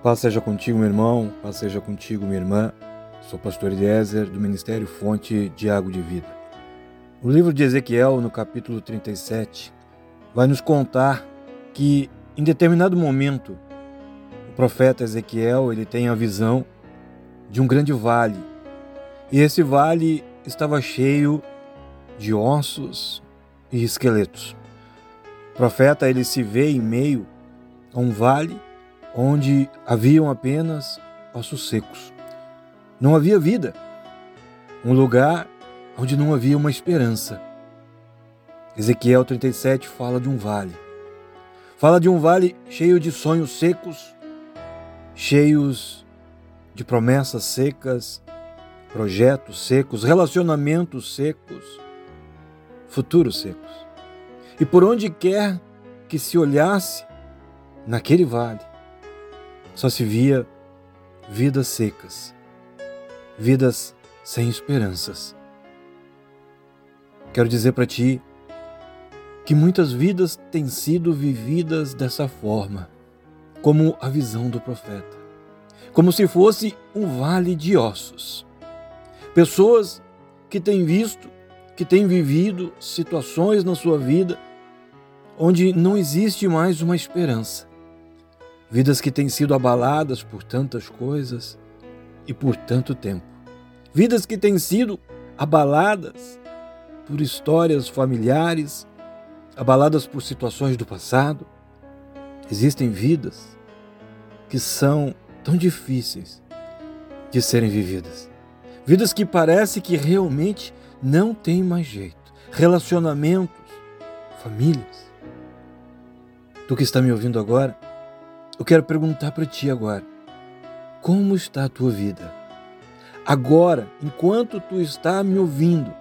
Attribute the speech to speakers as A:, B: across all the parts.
A: Paz seja contigo, meu irmão, paz seja contigo, minha irmã. Sou pastor Eliezer, do Ministério Fonte de Água de Vida. O livro de Ezequiel, no capítulo 37, vai nos contar que, em determinado momento, o profeta Ezequiel ele tem a visão de um grande vale. E esse vale estava cheio de ossos e esqueletos. O profeta ele se vê em meio a um vale onde haviam apenas ossos secos. Não havia vida. Um lugar onde não havia uma esperança. Ezequiel 37 fala de um vale. Fala de um vale cheio de sonhos secos, cheios de promessas secas, projetos secos, relacionamentos secos, futuros secos. E por onde quer que se olhasse naquele vale, só se via vidas secas, vidas sem esperanças. Quero dizer para ti que muitas vidas têm sido vividas dessa forma, como a visão do profeta, como se fosse um vale de ossos. Pessoas que têm visto, que têm vivido situações na sua vida onde não existe mais uma esperança vidas que têm sido abaladas por tantas coisas e por tanto tempo, vidas que têm sido abaladas por histórias familiares, abaladas por situações do passado. Existem vidas que são tão difíceis de serem vividas. Vidas que parece que realmente não tem mais jeito. Relacionamentos, famílias. Tu que está me ouvindo agora, eu quero perguntar para ti agora: como está a tua vida? Agora, enquanto tu está me ouvindo,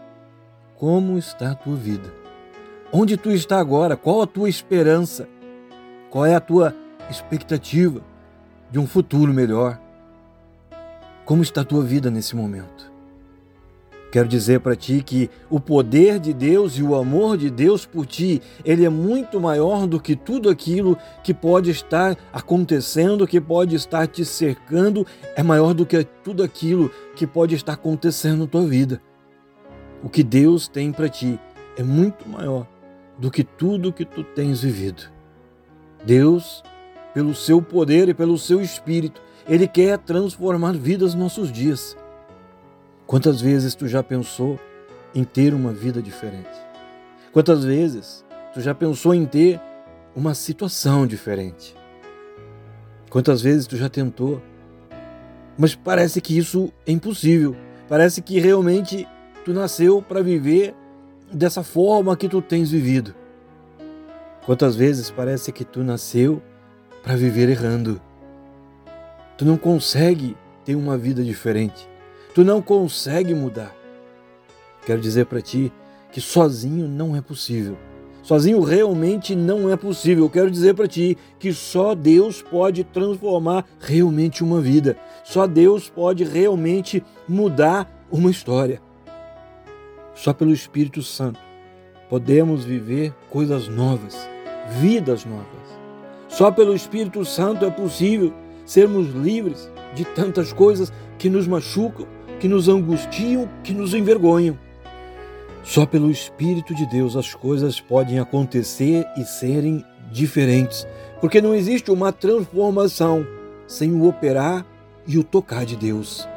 A: como está a tua vida? Onde tu está agora? Qual a tua esperança? Qual é a tua expectativa de um futuro melhor? Como está a tua vida nesse momento? Quero dizer para ti que o poder de Deus e o amor de Deus por ti, ele é muito maior do que tudo aquilo que pode estar acontecendo, que pode estar te cercando, é maior do que tudo aquilo que pode estar acontecendo na tua vida. O que Deus tem para ti é muito maior do que tudo que tu tens vivido. Deus, pelo seu poder e pelo seu espírito, ele quer transformar vidas nos nossos dias. Quantas vezes tu já pensou em ter uma vida diferente? Quantas vezes tu já pensou em ter uma situação diferente? Quantas vezes tu já tentou? Mas parece que isso é impossível. Parece que realmente tu nasceu para viver dessa forma que tu tens vivido. Quantas vezes parece que tu nasceu para viver errando? Tu não consegue ter uma vida diferente. Tu não consegue mudar. Quero dizer para ti que sozinho não é possível. Sozinho realmente não é possível. Quero dizer para ti que só Deus pode transformar realmente uma vida. Só Deus pode realmente mudar uma história. Só pelo Espírito Santo podemos viver coisas novas, vidas novas. Só pelo Espírito Santo é possível sermos livres de tantas coisas que nos machucam, que nos angustiam, que nos envergonham. Só pelo Espírito de Deus as coisas podem acontecer e serem diferentes, porque não existe uma transformação sem o operar e o tocar de Deus.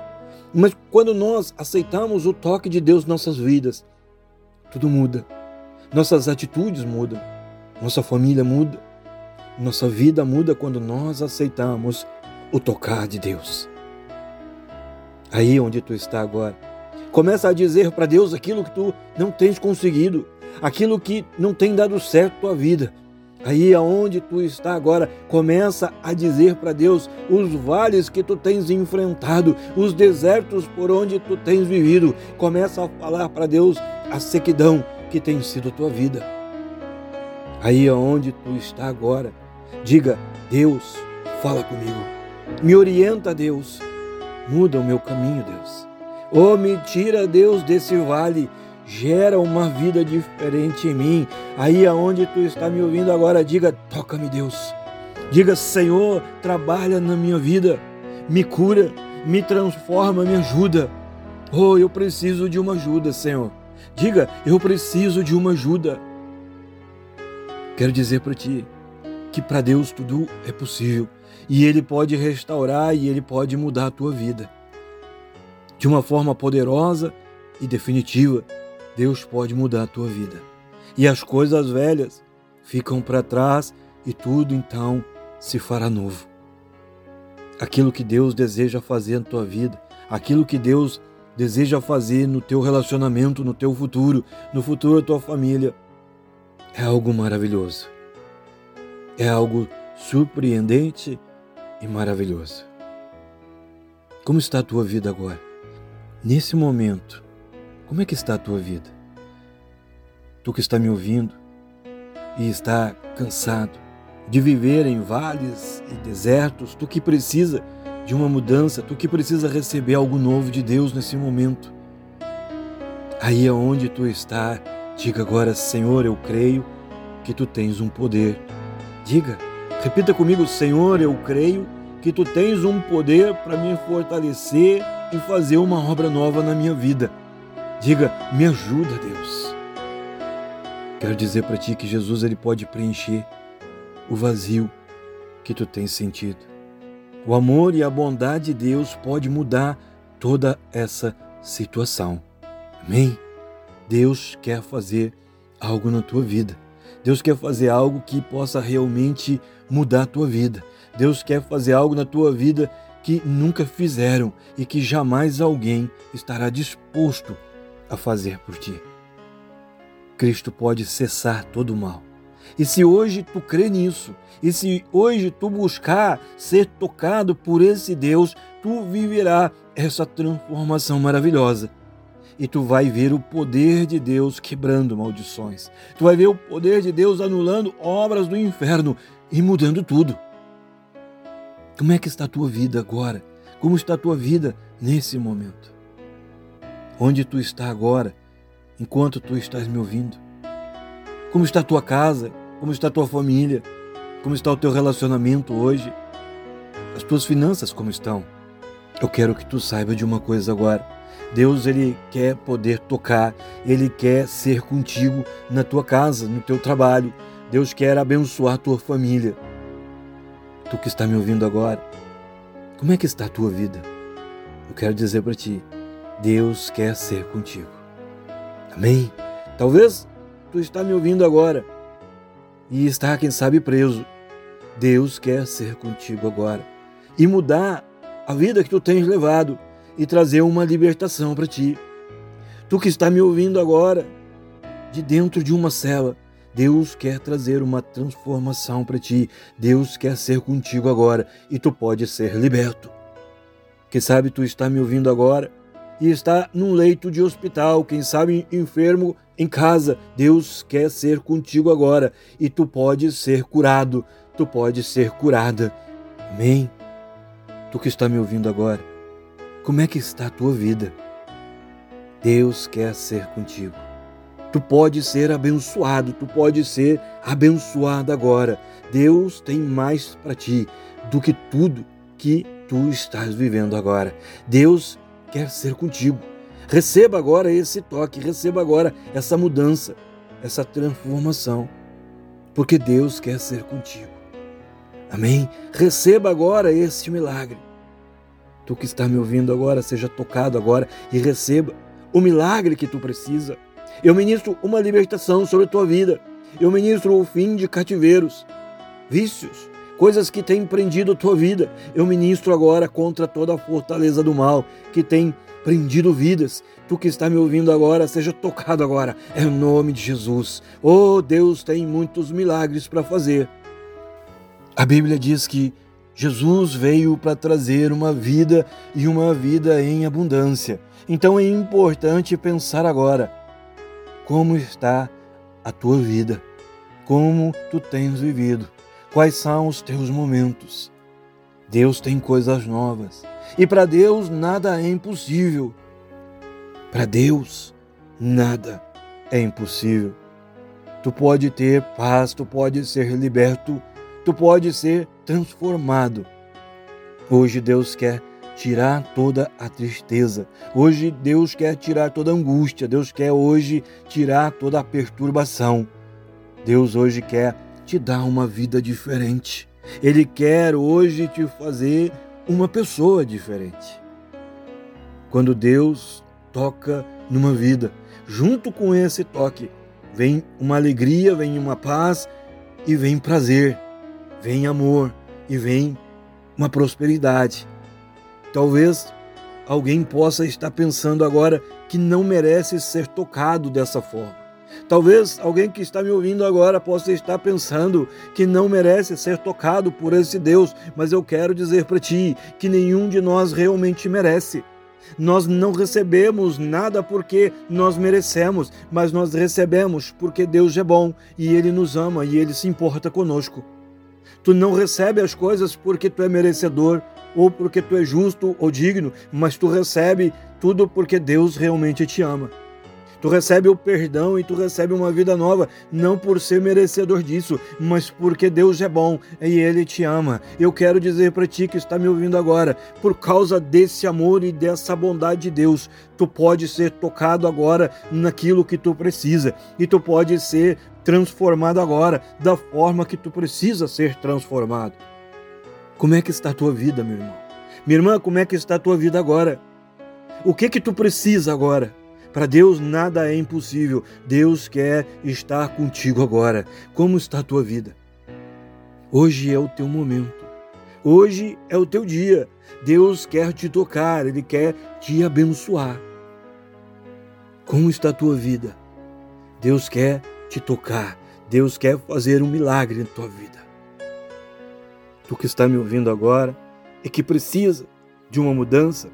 A: Mas quando nós aceitamos o toque de Deus em nossas vidas, tudo muda. Nossas atitudes mudam, nossa família muda, nossa vida muda quando nós aceitamos o tocar de Deus aí onde tu está agora. Começa a dizer para Deus aquilo que tu não tens conseguido, aquilo que não tem dado certo tua vida, Aí aonde tu está agora, começa a dizer para Deus os vales que tu tens enfrentado, os desertos por onde tu tens vivido. Começa a falar para Deus a sequidão que tem sido tua vida. Aí aonde tu está agora, diga: Deus, fala comigo. Me orienta, Deus. Muda o meu caminho, Deus. Oh, me tira, Deus, desse vale gera uma vida diferente em mim. Aí aonde tu está me ouvindo agora, diga: toca-me, Deus. Diga: Senhor, trabalha na minha vida, me cura, me transforma, me ajuda. Oh, eu preciso de uma ajuda, Senhor. Diga: eu preciso de uma ajuda. Quero dizer para ti que para Deus tudo é possível e Ele pode restaurar e Ele pode mudar a tua vida de uma forma poderosa e definitiva. Deus pode mudar a tua vida. E as coisas velhas ficam para trás e tudo então se fará novo. Aquilo que Deus deseja fazer na tua vida, aquilo que Deus deseja fazer no teu relacionamento, no teu futuro, no futuro da tua família, é algo maravilhoso. É algo surpreendente e maravilhoso. Como está a tua vida agora? Nesse momento, como é que está a tua vida? Tu que está me ouvindo e está cansado de viver em vales e desertos, tu que precisa de uma mudança, tu que precisa receber algo novo de Deus nesse momento. Aí é onde tu está, diga agora, Senhor, eu creio que tu tens um poder. Diga, repita comigo, Senhor, eu creio que tu tens um poder para me fortalecer e fazer uma obra nova na minha vida. Diga, me ajuda, Deus. Quero dizer para ti que Jesus ele pode preencher o vazio que tu tens sentido. O amor e a bondade de Deus pode mudar toda essa situação. Amém? Deus quer fazer algo na tua vida. Deus quer fazer algo que possa realmente mudar a tua vida. Deus quer fazer algo na tua vida que nunca fizeram e que jamais alguém estará disposto a fazer por ti. Cristo pode cessar todo o mal. E se hoje tu crê nisso, e se hoje tu buscar ser tocado por esse Deus, tu viverá essa transformação maravilhosa. E tu vai ver o poder de Deus quebrando maldições. Tu vai ver o poder de Deus anulando obras do inferno e mudando tudo. Como é que está a tua vida agora? Como está a tua vida nesse momento? Onde tu está agora, enquanto tu estás me ouvindo? Como está a tua casa? Como está a tua família? Como está o teu relacionamento hoje? As tuas finanças como estão? Eu quero que tu saiba de uma coisa agora. Deus ele quer poder tocar, ele quer ser contigo na tua casa, no teu trabalho. Deus quer abençoar tua família. Tu que está me ouvindo agora, como é que está a tua vida? Eu quero dizer para ti, Deus quer ser contigo. Amém? Talvez tu está me ouvindo agora e está, quem sabe, preso. Deus quer ser contigo agora e mudar a vida que tu tens levado e trazer uma libertação para ti. Tu que está me ouvindo agora, de dentro de uma cela, Deus quer trazer uma transformação para ti. Deus quer ser contigo agora e tu pode ser liberto. Quem sabe tu está me ouvindo agora e está num leito de hospital, quem sabe enfermo em casa. Deus quer ser contigo agora e tu pode ser curado, tu pode ser curada. Amém? Tu que está me ouvindo agora, como é que está a tua vida? Deus quer ser contigo. Tu pode ser abençoado, tu pode ser abençoada agora. Deus tem mais para ti do que tudo que tu estás vivendo agora. Deus quer ser contigo. Receba agora esse toque, receba agora essa mudança, essa transformação, porque Deus quer ser contigo. Amém? Receba agora este milagre. Tu que está me ouvindo agora, seja tocado agora e receba o milagre que tu precisa. Eu ministro uma libertação sobre a tua vida. Eu ministro o fim de cativeiros, vícios, coisas que têm prendido a tua vida. Eu ministro agora contra toda a fortaleza do mal que tem prendido vidas, Tu que está me ouvindo agora, seja tocado agora, é o nome de Jesus. Oh, Deus tem muitos milagres para fazer. A Bíblia diz que Jesus veio para trazer uma vida e uma vida em abundância. Então é importante pensar agora como está a tua vida, como tu tens vivido, quais são os teus momentos. Deus tem coisas novas e para Deus nada é impossível. Para Deus nada é impossível. Tu pode ter paz, tu pode ser liberto, tu pode ser transformado. Hoje Deus quer tirar toda a tristeza. Hoje Deus quer tirar toda a angústia. Deus quer hoje tirar toda a perturbação. Deus hoje quer te dar uma vida diferente. Ele quer hoje te fazer uma pessoa diferente. Quando Deus toca numa vida, junto com esse toque, vem uma alegria, vem uma paz e vem prazer, vem amor e vem uma prosperidade. Talvez alguém possa estar pensando agora que não merece ser tocado dessa forma. Talvez alguém que está me ouvindo agora possa estar pensando que não merece ser tocado por esse Deus, mas eu quero dizer para ti que nenhum de nós realmente merece. Nós não recebemos nada porque nós merecemos, mas nós recebemos porque Deus é bom e Ele nos ama e Ele se importa conosco. Tu não recebe as coisas porque tu é merecedor ou porque tu é justo ou digno, mas tu recebe tudo porque Deus realmente te ama. Tu recebe o perdão e tu recebe uma vida nova, não por ser merecedor disso, mas porque Deus é bom e Ele te ama. Eu quero dizer para ti que está me ouvindo agora, por causa desse amor e dessa bondade de Deus, tu pode ser tocado agora naquilo que tu precisa e tu pode ser transformado agora da forma que tu precisa ser transformado. Como é que está a tua vida, meu irmão? Minha irmã, como é que está a tua vida agora? O que que tu precisa agora? Para Deus nada é impossível. Deus quer estar contigo agora. Como está a tua vida? Hoje é o teu momento. Hoje é o teu dia. Deus quer te tocar, Ele quer te abençoar. Como está a tua vida? Deus quer te tocar. Deus quer fazer um milagre na tua vida. Tu que está me ouvindo agora e que precisa de uma mudança,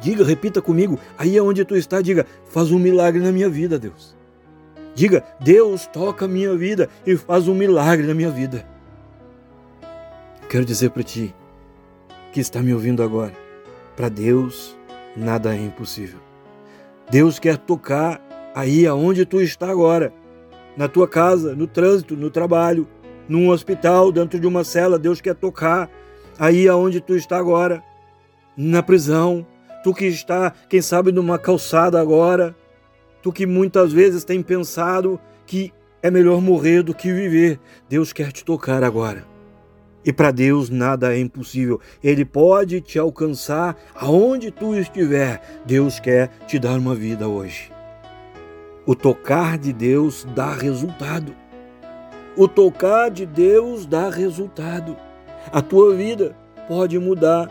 A: Diga, repita comigo, aí é onde tu está, diga, faz um milagre na minha vida, Deus. Diga, Deus toca a minha vida e faz um milagre na minha vida. Quero dizer para ti que está me ouvindo agora, para Deus nada é impossível. Deus quer tocar aí aonde tu está agora, na tua casa, no trânsito, no trabalho, num hospital, dentro de uma cela, Deus quer tocar aí aonde tu está agora, na prisão, tu que está, quem sabe, numa calçada agora, tu que muitas vezes tem pensado que é melhor morrer do que viver, Deus quer te tocar agora. E para Deus nada é impossível. Ele pode te alcançar aonde tu estiver. Deus quer te dar uma vida hoje. O tocar de Deus dá resultado. O tocar de Deus dá resultado. A tua vida pode mudar,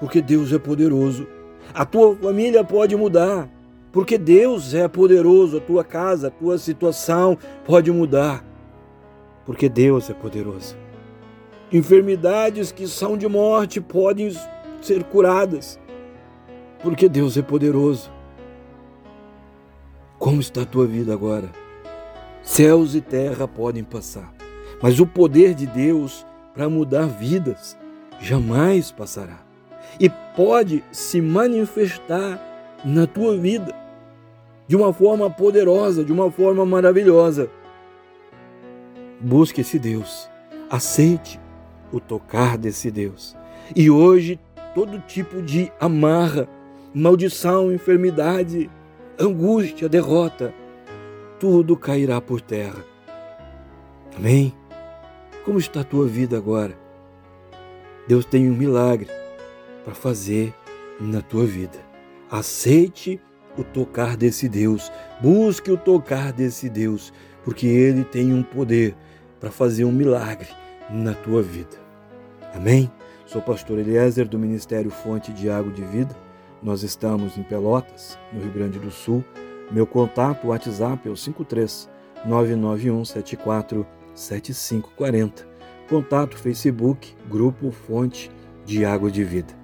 A: porque Deus é poderoso. A tua família pode mudar, porque Deus é poderoso. A tua casa, a tua situação pode mudar, porque Deus é poderoso. Enfermidades que são de morte podem ser curadas, porque Deus é poderoso. Como está a tua vida agora? Céus e terra podem passar, mas o poder de Deus para mudar vidas jamais passará e pode se manifestar na tua vida de uma forma poderosa, de uma forma maravilhosa. Busque esse Deus, aceite o tocar desse Deus. E hoje, todo tipo de amarra, maldição, enfermidade, angústia, derrota, tudo cairá por terra. Amém? Como está a tua vida agora? Deus tem um milagre para fazer na tua vida. Aceite o tocar desse Deus, busque o tocar desse Deus, porque ele tem um poder para fazer um milagre na tua vida. Amém? Sou pastor Eliezer do Ministério Fonte de Água de Vida. Nós estamos em Pelotas, no Rio Grande do Sul. Meu contato WhatsApp é o 53 991 74 7540. Contato Facebook, Grupo Fonte de Água de Vida.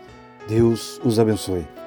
A: Deus os abençoe.